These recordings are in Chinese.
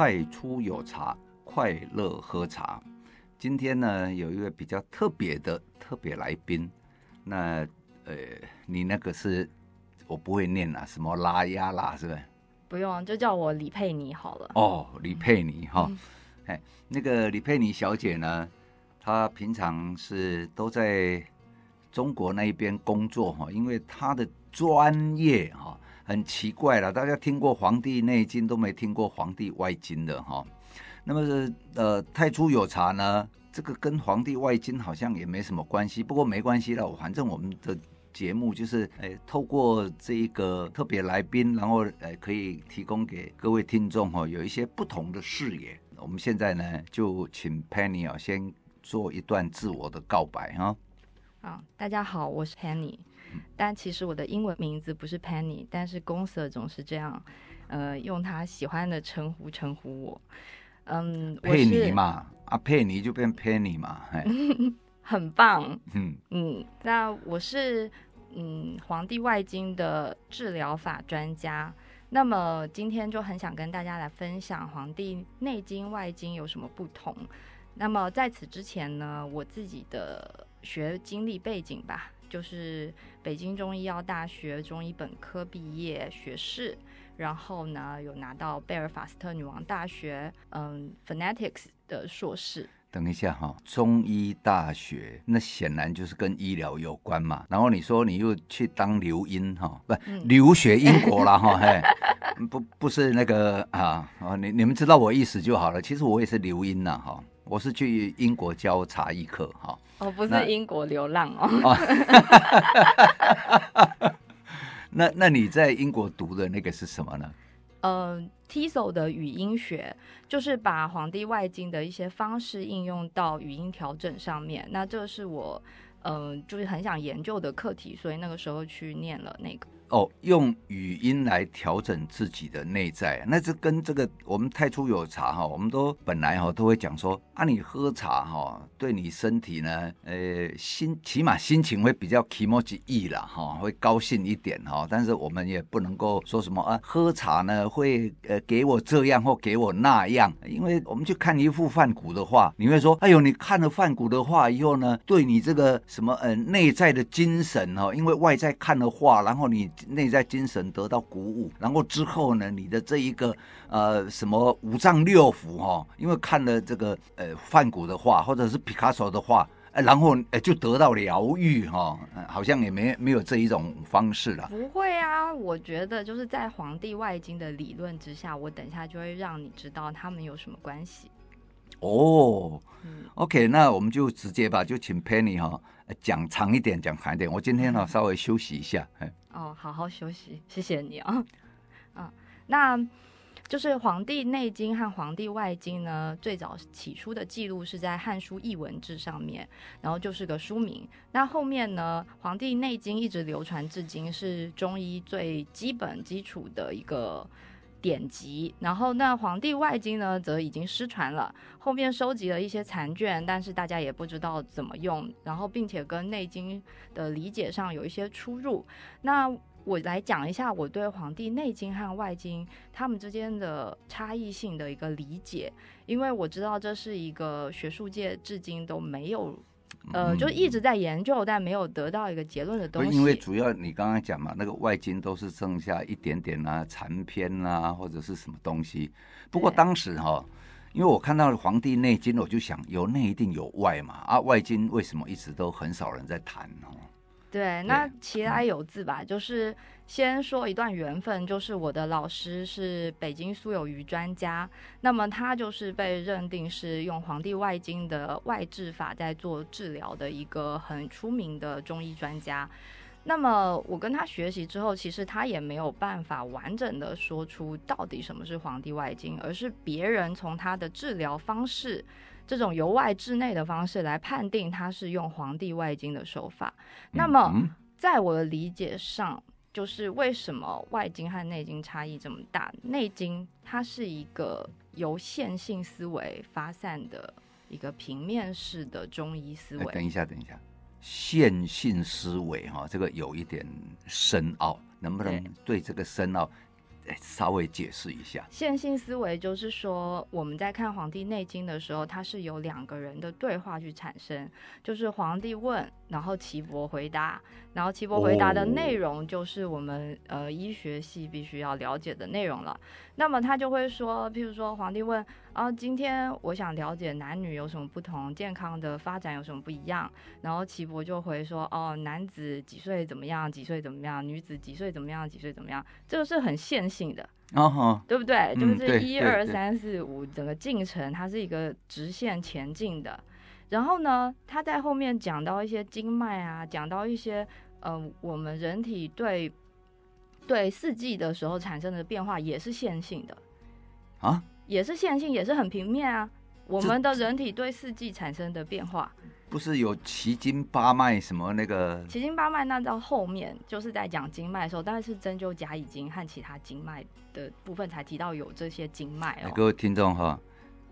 太初有茶，快乐喝茶。今天呢，有一位比较特别的特别来宾。那呃，你那个是我不会念啊，什么拉呀啦是不是？不用，就叫我李佩妮好了。哦，李佩妮哈，哎、嗯，那个李佩妮小姐呢，她平常是都在中国那边工作哈，因为她的专业哈很奇怪了，大家听过《黄帝内经》都没听过《黄帝外经》的哈。那么是呃，太初有茶呢，这个跟《黄帝外经》好像也没什么关系，不过没关系了，反正我们的。节目就是诶，透过这一个特别来宾，然后诶，可以提供给各位听众哈，有一些不同的视野。我们现在呢，就请 Penny 啊，先做一段自我的告白哈。好，大家好，我是 Penny，但其实我的英文名字不是 Penny，但是公司总是这样，呃，用他喜欢的称呼称呼我。嗯，佩妮嘛，啊，佩妮就变 Penny 嘛，很棒，嗯嗯，那我是嗯《黄帝外经》的治疗法专家，那么今天就很想跟大家来分享《黄帝内经》《外经》有什么不同。那么在此之前呢，我自己的学经历背景吧，就是北京中医药大学中医本科毕业学士，然后呢有拿到贝尔法斯特女王大学嗯 Phonetics 的硕士。等一下哈，中医大学那显然就是跟医疗有关嘛。然后你说你又去当留英哈，不留学英国了哈，嘿，不不是那个啊，你你们知道我意思就好了。其实我也是留英呐哈，我是去英国教茶艺课哈。哦，不是英国流浪哦。那那你在英国读的那个是什么呢？呃，TESOL 的语音学就是把《黄帝外经》的一些方式应用到语音调整上面。那这是我，嗯、呃，就是很想研究的课题，所以那个时候去念了那个。哦，用语音来调整自己的内在，那这跟这个我们太初有茶哈，我们都本来哈都会讲说啊，你喝茶哈，对你身体呢，呃，心起码心情会比较気持ちいい了哈，会高兴一点哈。但是我们也不能够说什么啊，喝茶呢会呃给我这样或给我那样，因为我们去看一幅梵谷的画，你会说，哎呦，你看了梵谷的画以后呢，对你这个什么呃内在的精神哈，因为外在看了画，然后你。 内在精神得到鼓舞，然后之后呢，你的这一个呃什么五脏六腑哈、哦，因为看了这个呃梵谷的画或者是皮卡索的画，呃、然后呃就得到疗愈哈、哦，好像也没没有这一种方式了。不会啊，我觉得就是在《黄帝外经》的理论之下，我等一下就会让你知道他们有什么关系。哦、嗯、，OK，那我们就直接吧，就请 Penny 哈、哦、讲长一点，讲长一点。我今天呢、哦、稍微休息一下。哦，好好休息，谢谢你啊、哦。嗯，那就是《黄帝内经》和《黄帝外经》呢，最早起初的记录是在《汉书艺文志》上面，然后就是个书名。那后面呢，《黄帝内经》一直流传至今，是中医最基本基础的一个典籍。然后那《黄帝外经》呢，则已经失传了，后面收集了一些残卷，但是大家也不知道怎么用，然后并且跟《内经》的理解上有一些出入。那我来讲一下我对《黄帝内经》和《外经》他们之间的差异性的一个理解，因为我知道这是一个学术界至今都没有，呃，就一直在研究但没有得到一个结论的东西。因为主要你刚刚讲嘛，那个《外经》都是剩下一点点啊残篇啊或者是什么东西。不过当时哈，因为我看到《黄帝内经》，我就想有内一定有外嘛，啊，《外经》为什么一直都很少人在谈呢？对，那其来有自吧，就是先说一段缘分，就是我的老师是北京苏有余专家，那么他就是被认定是用《黄帝外经》的外治法在做治疗的一个很出名的中医专家。那么我跟他学习之后，其实他也没有办法完整的说出到底什么是《黄帝外经》，而是别人从他的治疗方式。这种由外至内的方式来判定它是用《黄帝外经》的手法。那么，在我的理解上，就是为什么外经和内经差异这么大？内经它是一个由线性思维发散的一个平面式的中医思维。等一下，等一下，线性思维哈，这个有一点深奥，能不能对这个深奥稍微解释一下。线性思维就是说，我们在看《黄帝内经》的时候，它是由两个人的对话去产生，就是皇帝问，然后岐伯回答，然后岐伯回答的内容就是我们、哦、呃医学系必须要了解的内容了。那么他就会说，譬如说皇帝问啊，今天我想了解男女有什么不同，健康的发展有什么不一样，然后岐伯就回说，哦，男子几岁怎么样，几岁怎么样，女子几岁怎么样，几岁怎么样，这个是很线性的，对不对？嗯、就是一二三四五整个进程，它是一个直线前进的。然后呢，他在后面讲到一些经脉啊，讲到一些呃，我们人体对对四季的时候产生的变化也是线性的啊，也是线性，也是很平面啊。我们的人体对四季产生的变化，不是有奇经八脉什么那个？奇经八脉那到后面就是在讲经脉的时候，但是针灸甲乙经和其他经脉的部分才提到有这些经脉哦。各位听众哈，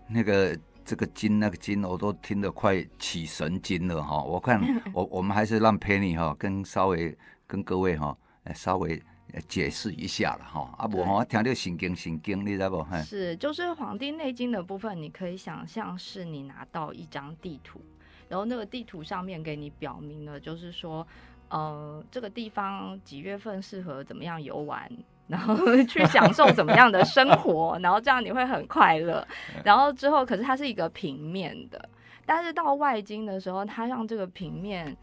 那个。这个经那个经我都听得快起神经了哈！我看 我我们还是让 Penny 哈跟稍微跟各位哈稍微解释一下了哈。啊不哈，听到神经神经，你知道不？是，就是《黄帝内经》的部分，你可以想象是你拿到一张地图，然后那个地图上面给你表明了，就是说，呃，这个地方几月份适合怎么样游玩。然后去享受怎么样的生活，然后这样你会很快乐。然后之后，可是它是一个平面的，但是到外经的时候，它让这个平面，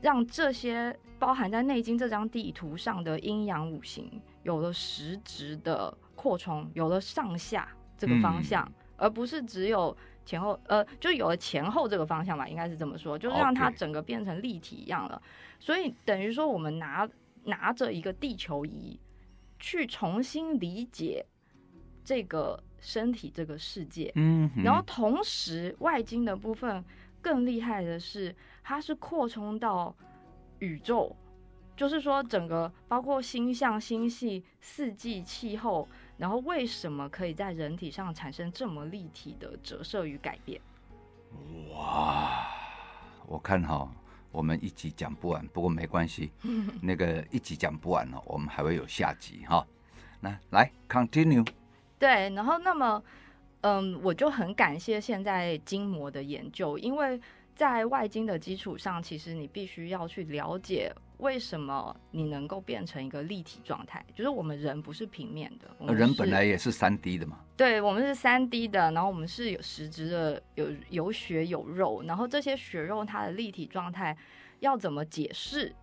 让这些包含在内经这张地图上的阴阳五行有了实质的扩充，有了上下这个方向，嗯、而不是只有前后，呃，就有了前后这个方向吧，应该是这么说，就是让它整个变成立体一样了。所以等于说，我们拿拿着一个地球仪。去重新理解这个身体、这个世界，嗯，然后同时外经的部分更厉害的是，它是扩充到宇宙，就是说整个包括星象、星系、四季、气候，然后为什么可以在人体上产生这么立体的折射与改变？哇，我看哈。我们一集讲不完，不过没关系，那个一集讲不完了，我们还会有下集哈。那来 continue。对，然后那么，嗯，我就很感谢现在筋膜的研究，因为在外经的基础上，其实你必须要去了解为什么你能够变成一个立体状态，就是我们人不是平面的，我们人本来也是三 D 的嘛。对，我们是三 D 的，然后我们是有实质的，有有血有肉，然后这些血肉它的立体状态要怎么解释？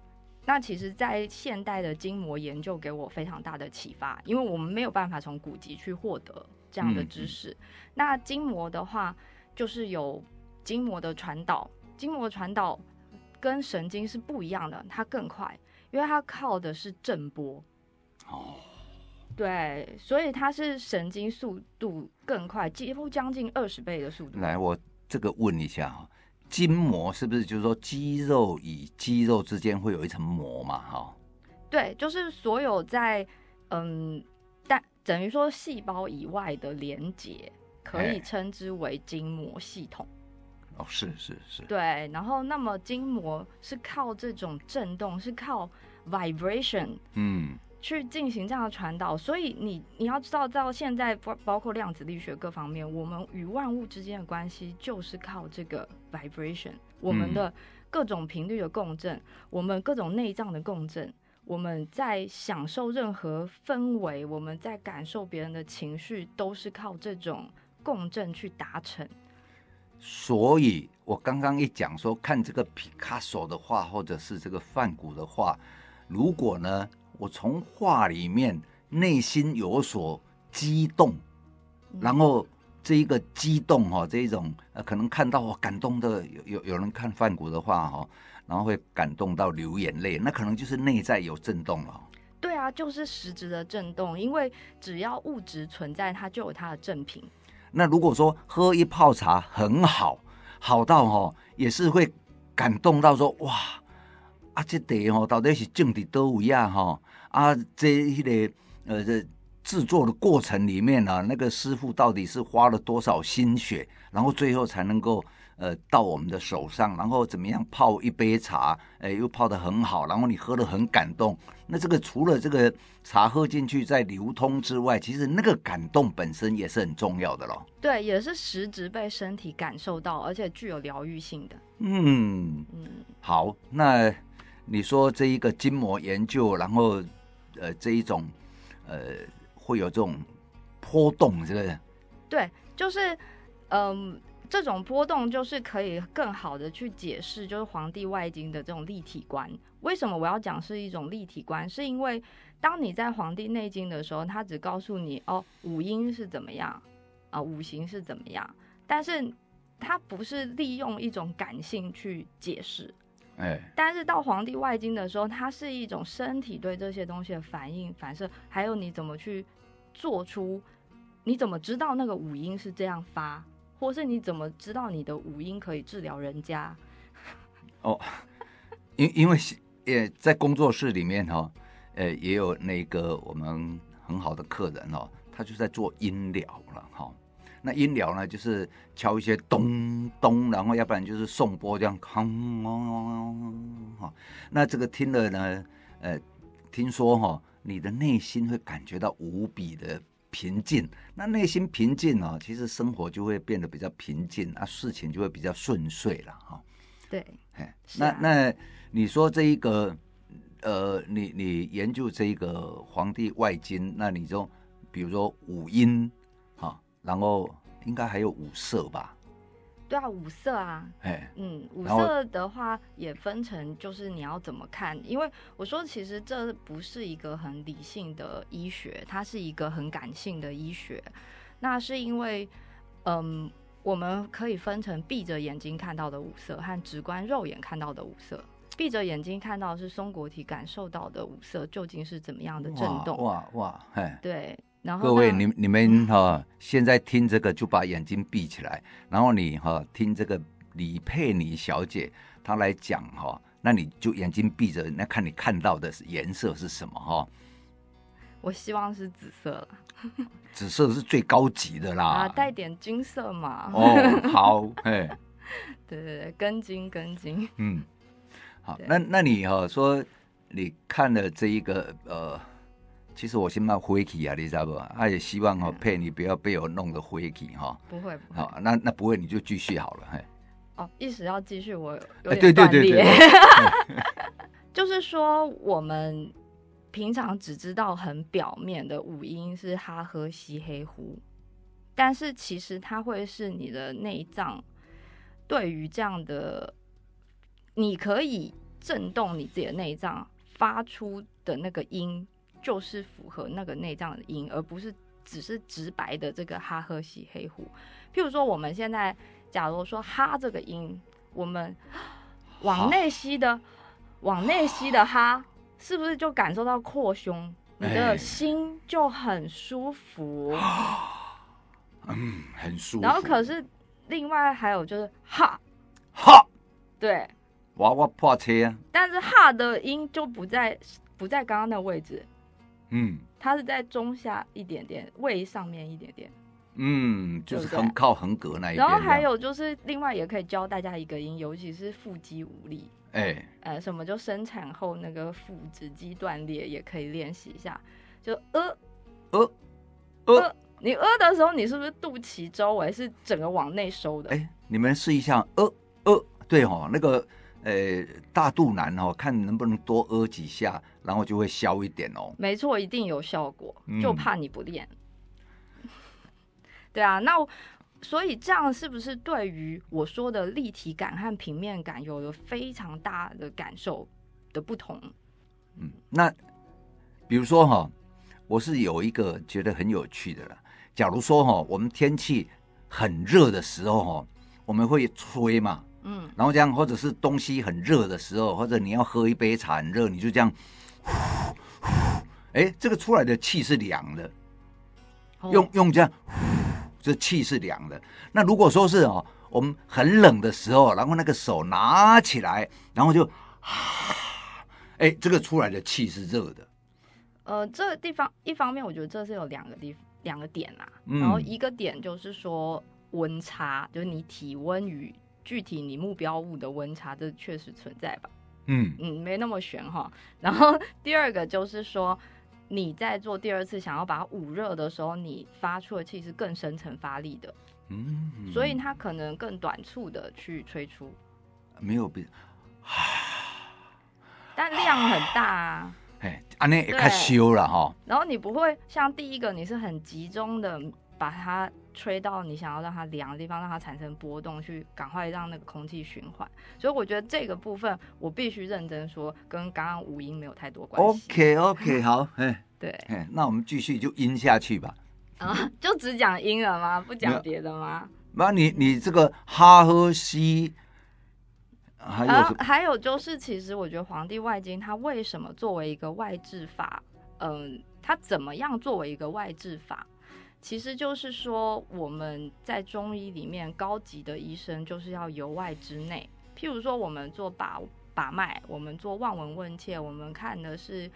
那其实，在现代的筋膜研究给我非常大的启发，因为我们没有办法从古籍去获得这样的知识。那筋膜的话，就是有筋膜的传导，筋膜传导跟神经是不一样的，它更快，因为它靠的是震波。哦。对，所以它是神经速度更快，几乎将近二十倍的速度。来，我这个问一下哈。筋膜是不是就是说肌肉与肌肉之间会有一层膜嘛？哈，对，就是所有在嗯，但等于说细胞以外的连接可以称之为筋膜系统。哦，是是是。对，然后那么筋膜是靠这种震动，是靠 vibration，嗯。去进行这样的传导，所以你你要知道，到现在包包括量子力学各方面，我们与万物之间的关系就是靠这个 vibration，我们的各种频率的共振，嗯、我们各种内脏的共振，我们在享受任何氛围，我们在感受别人的情绪，都是靠这种共振去达成。所以我刚刚一讲说，看这个皮卡索的画，或者是这个梵谷的画，如果呢？我从画里面内心有所激动，然后这一个激动哈，这一种呃，可能看到我感动的有有有人看梵谷的画哈，然后会感动到流眼泪，那可能就是内在有震动了。对啊，就是实质的震动，因为只要物质存在，它就有它的正品。那如果说喝一泡茶很好，好到哦，也是会感动到说哇。啊，这地哦到底是种在多位啊？哈啊，这一个呃，这制作的过程里面啊，那个师傅到底是花了多少心血，然后最后才能够呃到我们的手上，然后怎么样泡一杯茶，哎，又泡得很好，然后你喝得很感动。那这个除了这个茶喝进去在流通之外，其实那个感动本身也是很重要的咯。对，也是实质被身体感受到，而且具有疗愈性的。嗯嗯，好，那你说这一个筋膜研究，然后呃这一种呃会有这种波动，是不是？对，就是嗯。呃这种波动就是可以更好的去解释，就是《黄帝外经》的这种立体观。为什么我要讲是一种立体观？是因为当你在《黄帝内经》的时候，它只告诉你哦，五音是怎么样啊、呃，五行是怎么样，但是它不是利用一种感性去解释。哎，但是到《黄帝外经》的时候，它是一种身体对这些东西的反应、反射，还有你怎么去做出，你怎么知道那个五音是这样发？或是你怎么知道你的五音可以治疗人家？哦，因因为也在工作室里面哈、哦，呃，也有那个我们很好的客人哦，他就在做音疗了哈、哦。那音疗呢，就是敲一些咚咚，然后要不然就是颂钵这样，哐哈。那这个听了呢，呃，听说哈、哦，你的内心会感觉到无比的。平静，那内心平静哦，其实生活就会变得比较平静啊，事情就会比较顺遂了哈。对，哎，那那你说这一个，呃，你你研究这一个《黄帝外经》，那你就比如说五音哈，然后应该还有五色吧？对啊，五色啊，哎，嗯，五色的话也分成，就是你要怎么看？因为我说其实这不是一个很理性的医学，它是一个很感性的医学。那是因为，嗯，我们可以分成闭着眼睛看到的五色和直观肉眼看到的五色。闭着眼睛看到的是松果体感受到的五色究竟是怎么样的震动？哇哇，哎，对。然后各位，你你们哈、哦，现在听这个就把眼睛闭起来，然后你哈、哦、听这个李佩妮小姐她来讲哈、哦，那你就眼睛闭着，那看你看到的是颜色是什么哈？哦、我希望是紫色了，紫色是最高级的啦，啊，带点金色嘛。哦，好，哎，对对对，根金根金，嗯，好，那那你哈、哦、说你看了这一个呃。其实我先骂灰体啊，你知道不？他也希望哈、哦、佩你不要被我弄得灰体哈。不会，不会。好，那那不会，你就继续好了。嘿。哦，意思要继续，我有点断裂。就是说，我们平常只知道很表面的五音是哈、喝、西、黑、呼，但是其实它会是你的内脏对于这样的，你可以震动你自己的内脏发出的那个音。就是符合那个内脏的音，而不是只是直白的这个哈、喝、吸、黑、呼。譬如说，我们现在假如说哈这个音，我们往内吸的，往内吸的哈，是不是就感受到扩胸？你的心就很舒服，嗯，很舒服。然后可是另外还有就是哈哈，对，娃娃破车啊。但是哈的音就不在不在刚刚那位置。嗯，它是在中下一点点，胃上面一点点，嗯，就是横靠横膈那一边。然后还有就是，另外也可以教大家一个音，尤其是腹肌无力，哎、欸，呃，什么就生产后那个腹直肌断裂，也可以练习一下。就呃呃呃，你呃的时候，你是不是肚脐周围是整个往内收的？哎、欸，你们试一下，呃呃，对哦，那个。呃、欸，大肚腩哦，看能不能多呃几下，然后就会消一点哦。没错，一定有效果，就怕你不练。嗯、对啊，那所以这样是不是对于我说的立体感和平面感有了非常大的感受的不同？嗯，那比如说哈，我是有一个觉得很有趣的了。假如说哈，我们天气很热的时候哈，我们会吹嘛。嗯，然后这样，或者是东西很热的时候，或者你要喝一杯茶很热，你就这样，哎，这个出来的气是凉的，哦、用用这样，这气是凉的。那如果说是哦，我们很冷的时候，然后那个手拿起来，然后就，哎，这个出来的气是热的。呃，这个地方一方面，我觉得这是有两个地两个点啦，嗯、然后一个点就是说温差，就是你体温与。具体你目标物的温差，这确实存在吧？嗯嗯，没那么玄哈。然后 第二个就是说，你在做第二次想要把它捂热的时候，你发出的气是更深层发力的，嗯，所以它可能更短促的去吹出，没有变，但量很大啊。哎，安尼也太修了哈。然后你不会像第一个，你是很集中的把它吹到你想要让它凉的地方，让它产生波动，去赶快让那个空气循环。所以我觉得这个部分我必须认真说，跟刚刚五音没有太多关系。OK OK，好，哎，对，哎，那我们继续就音下去吧。啊，就只讲音了吗？不讲别的吗？那你你这个哈和西。还有、啊，还有就是，其实我觉得《黄帝外经》它为什么作为一个外治法，嗯，它怎么样作为一个外治法？其实就是说，我们在中医里面，高级的医生就是要由外之内。譬如说，我们做把把脉，我们做望闻问切，我们看的是。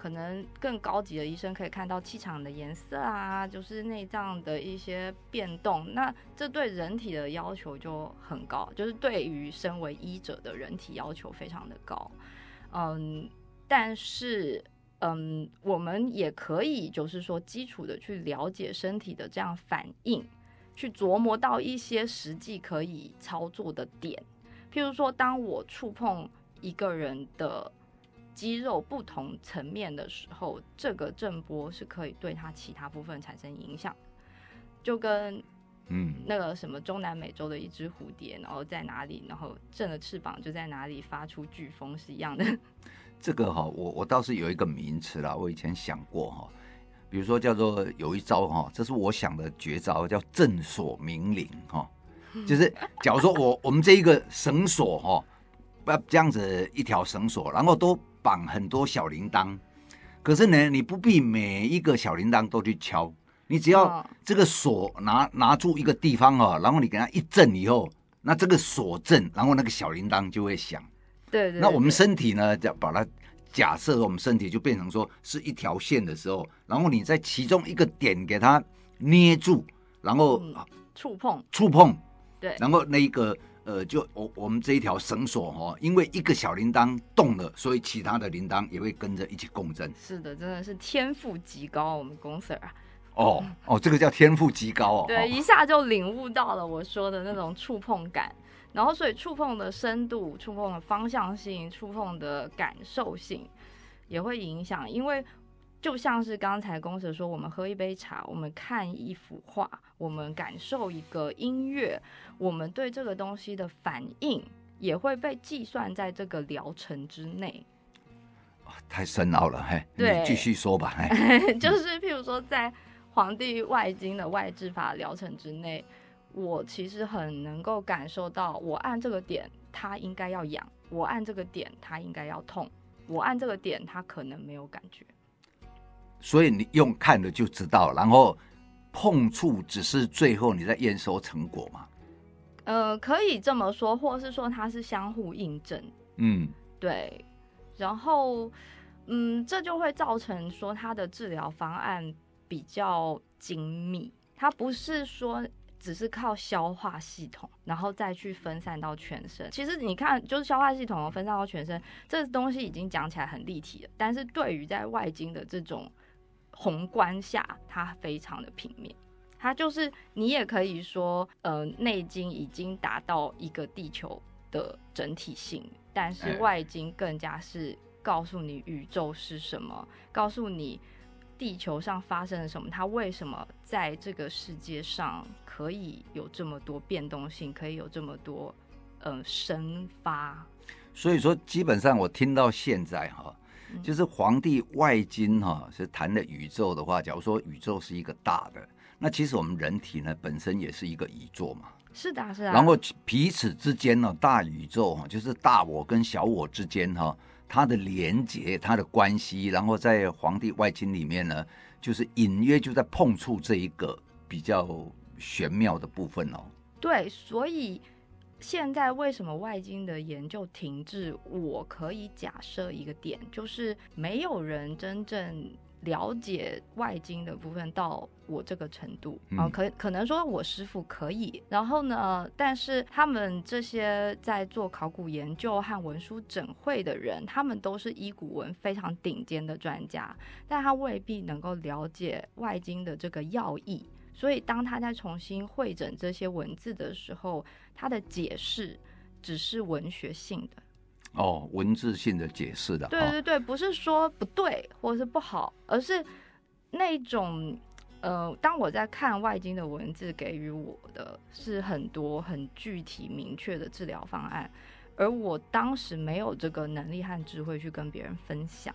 可能更高级的医生可以看到气场的颜色啊，就是内脏的一些变动。那这对人体的要求就很高，就是对于身为医者的人体要求非常的高。嗯，但是嗯，我们也可以就是说基础的去了解身体的这样反应，去琢磨到一些实际可以操作的点。譬如说，当我触碰一个人的。肌肉不同层面的时候，这个震波是可以对他其他部分产生影响，就跟嗯那个什么中南美洲的一只蝴蝶，然后在哪里，然后振了翅膀就在哪里发出飓风是一样的。这个哈，我我倒是有一个名词啦，我以前想过哈，比如说叫做有一招哈，这是我想的绝招，叫正锁明灵哈，就是假如说我 我们这一个绳索哈，不要这样子一条绳索，然后都。绑很多小铃铛，可是呢，你不必每一个小铃铛都去敲，你只要这个锁拿拿住一个地方哦，然后你给它一震以后，那这个锁震，然后那个小铃铛就会响。对，对对。那我们身体呢，就把它假设我们身体就变成说是一条线的时候，然后你在其中一个点给它捏住，然后触碰触碰，对，然后那一个。呃，就我我们这一条绳索哈，因为一个小铃铛动了，所以其他的铃铛也会跟着一起共振。是的，真的是天赋极高，我们公 Sir 啊。哦哦，这个叫天赋极高哦。对，一下就领悟到了我说的那种触碰感，然后所以触碰的深度、触碰的方向性、触碰的感受性也会影响，因为。就像是刚才公子说，我们喝一杯茶，我们看一幅画，我们感受一个音乐，我们对这个东西的反应也会被计算在这个疗程之内。太深奥了，嘿，对，你继续说吧。嘿就是譬如说，在《黄帝外经》的外治法疗程之内，我其实很能够感受到，我按这个点，它应该要痒；我按这个点，它应该要痛；我按这个点，它可能没有感觉。所以你用看的就知道，然后碰触只是最后你在验收成果嘛？呃，可以这么说，或是说它是相互印证。嗯，对。然后，嗯，这就会造成说它的治疗方案比较精密，它不是说只是靠消化系统，然后再去分散到全身。其实你看，就是消化系统分散到全身，这东西已经讲起来很立体了。但是对于在外经的这种宏观下，它非常的平面，它就是你也可以说，呃，内经已经达到一个地球的整体性，但是外经更加是告诉你宇宙是什么，告诉你地球上发生了什么，它为什么在这个世界上可以有这么多变动性，可以有这么多呃生发。所以说，基本上我听到现在哈。就是《黄帝外经》哈，是谈的宇宙的话，假如说宇宙是一个大的，那其实我们人体呢本身也是一个宇宙嘛。是的，是的。然后彼此之间呢，大宇宙哈，就是大我跟小我之间哈，他的连接、他的关系，然后在《皇帝外经》里面呢，就是隐约就在碰触这一个比较玄妙的部分哦。对，所以。现在为什么外经的研究停滞？我可以假设一个点，就是没有人真正了解外经的部分到我这个程度啊，嗯、可可能说我师傅可以，然后呢，但是他们这些在做考古研究和文书整会的人，他们都是医古文非常顶尖的专家，但他未必能够了解外经的这个要义，所以当他在重新会诊这些文字的时候，他的解释只是文学性的。哦，文字性的解释的，对对对，不是说不对或者是不好，而是那种呃，当我在看外经的文字，给予我的是很多很具体明确的治疗方案，而我当时没有这个能力和智慧去跟别人分享。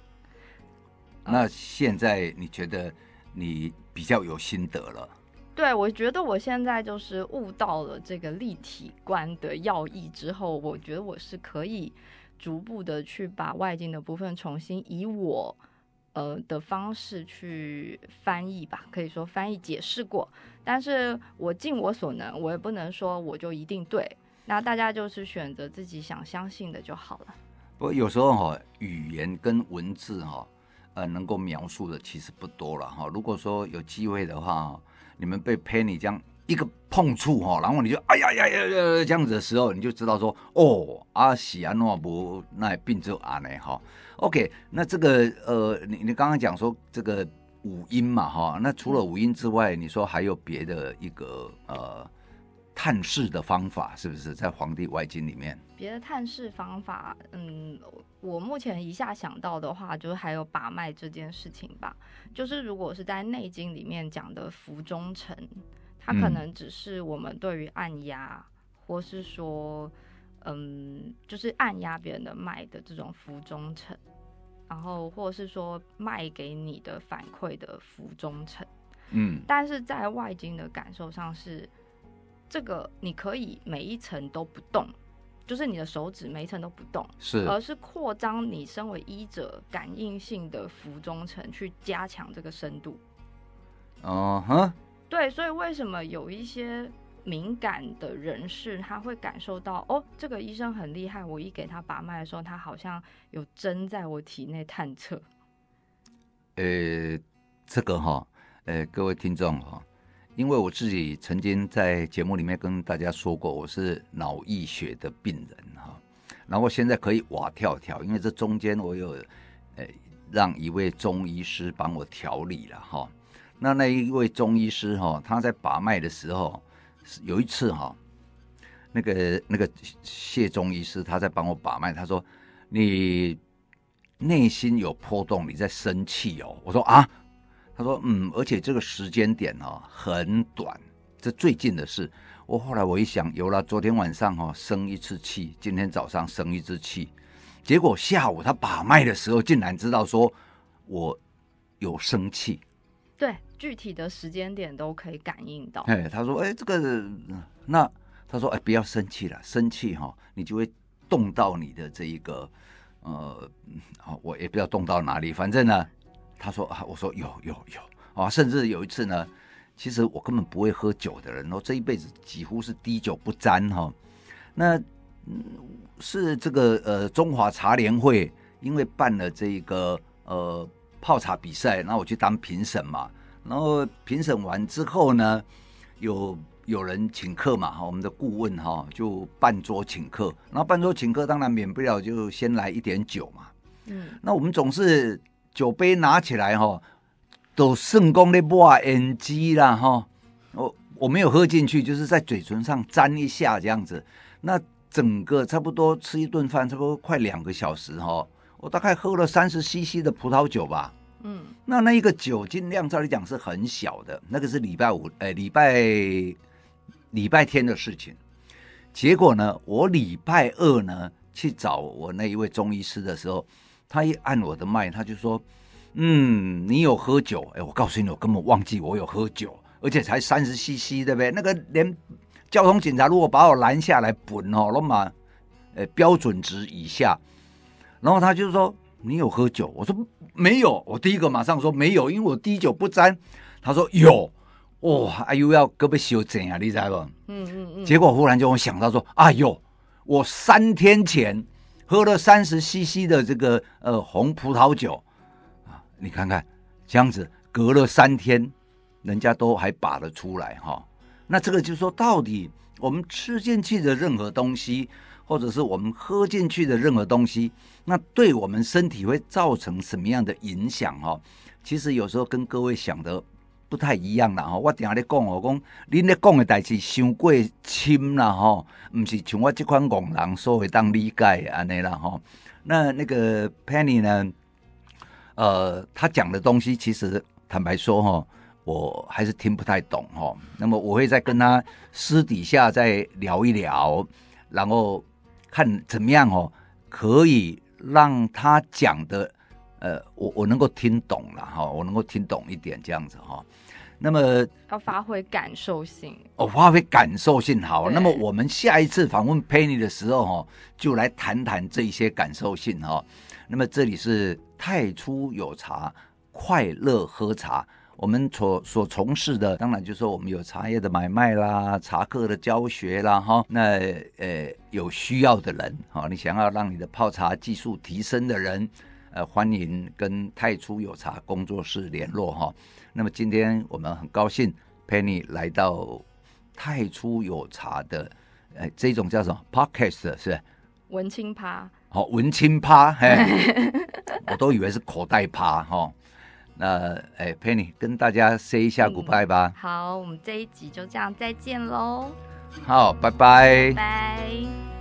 那现在你觉得你比较有心得了？对，我觉得我现在就是悟到了这个立体观的要义之后，我觉得我是可以。逐步的去把外经的部分重新以我呃的方式去翻译吧，可以说翻译解释过，但是我尽我所能，我也不能说我就一定对。那大家就是选择自己想相信的就好了。不过有时候哈，语言跟文字哈，呃，能够描述的其实不多了哈。如果说有机会的话，你们被 Penny 这样。一个碰触哈，然后你就哎呀呀呀呀这样子的时候，你就知道说哦，阿喜安诺不那病就阿呢哈。OK，那这个呃，你你刚刚讲说这个五音嘛哈，那除了五音之外，你说还有别的一个呃探视的方法是不是在《黄帝外经》里面？别的探视方法，嗯，我目前一下想到的话，就是还有把脉这件事情吧。就是如果是在《内经》里面讲的浮中沉。它可能只是我们对于按压，嗯、或是说，嗯，就是按压别人的脉的这种浮中沉，然后或是说脉给你的反馈的浮中沉，嗯，但是在外经的感受上是，这个你可以每一层都不动，就是你的手指每一层都不动，是，而是扩张你身为医者感应性的浮中层，去加强这个深度。哦哈。对，所以为什么有一些敏感的人士，他会感受到哦，这个医生很厉害，我一给他把脉的时候，他好像有针在我体内探测。呃，这个哈，呃，各位听众哈，因为我自己曾经在节目里面跟大家说过，我是脑溢血的病人哈，然后现在可以蛙跳跳，因为这中间我有呃让一位中医师帮我调理了哈。那那一位中医师哈，他在把脉的时候，有一次哈，那个那个谢中医师他在帮我把脉，他说：“你内心有波动，你在生气哦。”我说：“啊。”他说：“嗯，而且这个时间点哈很短，这最近的事。”我后来我一想，有了昨天晚上哈生一次气，今天早上生一次气，结果下午他把脉的时候，竟然知道说我有生气。对。具体的时间点都可以感应到。哎，他说：“哎，这个，那他说，哎，不要生气了，生气哈，你就会动到你的这一个，呃，好，我也不知道动到哪里，反正呢，他说啊，我说有有有啊，甚至有一次呢，其实我根本不会喝酒的人，我这一辈子几乎是滴酒不沾哈。那，是这个呃，中华茶联会因为办了这个呃泡茶比赛，那我去当评审嘛。”然后评审完之后呢，有有人请客嘛，哈，我们的顾问哈就半桌请客，然后半桌请客当然免不了就先来一点酒嘛，嗯，那我们总是酒杯拿起来哈，都圣功的抹眼机啦哈，我我没有喝进去，就是在嘴唇上沾一下这样子，那整个差不多吃一顿饭，差不多快两个小时哈，我大概喝了三十 CC 的葡萄酒吧。嗯，那那一个酒精量照理讲是很小的，那个是礼拜五，哎，礼拜礼拜天的事情。结果呢，我礼拜二呢去找我那一位中医师的时候，他一按我的脉，他就说：“嗯，你有喝酒？哎，我告诉你，我根本忘记我有喝酒，而且才三十 CC，对不对？那个连交通警察如果把我拦下来，本哦，那么呃标准值以下，然后他就说。”你有喝酒？我说没有。我第一个马上说没有，因为我滴酒不沾。他说有，哇，哎呦要胳膊修整啊，你知道不？嗯嗯嗯。结果忽然就我想到说，哎呦，我三天前喝了三十 CC 的这个呃红葡萄酒啊，你看看这样子隔了三天，人家都还把得出来哈。那这个就是说，到底我们吃进去的任何东西，或者是我们喝进去的任何东西，那对我们身体会造成什么样的影响哈？其实有时候跟各位想的不太一样啦哈。我定下咧讲哦，讲恁咧讲的代志伤过深啦哈，不是像我这款戆人所会当理解安尼啦哈。那那个 Penny 呢？呃，他讲的东西其实坦白说哈，我还是听不太懂哈。那么我会再跟他私底下再聊一聊，然后看怎么样哦，可以让他讲的，呃，我我能够听懂了哈，我能够听懂一点这样子哈。那么要发挥感受性哦，发挥感受性好。那么我们下一次访问 Penny 的时候哈，就来谈谈这些感受性哈。那么这里是太初有茶，快乐喝茶。我们所所从事的，当然就是说我们有茶叶的买卖啦，茶客的教学啦，哈。那呃，有需要的人哈，你想要让你的泡茶技术提升的人，呃，欢迎跟太初有茶工作室联络哈。那么今天我们很高兴，Penny 来到太初有茶的，呃，这种叫什么 Podcast 是文青趴。好、哦，文青趴，嘿，我都以为是口袋趴哈、哦。那，哎，Penny 跟大家 say 一下 goodbye 吧、嗯。好，我们这一集就这样再见喽。好，拜拜。拜。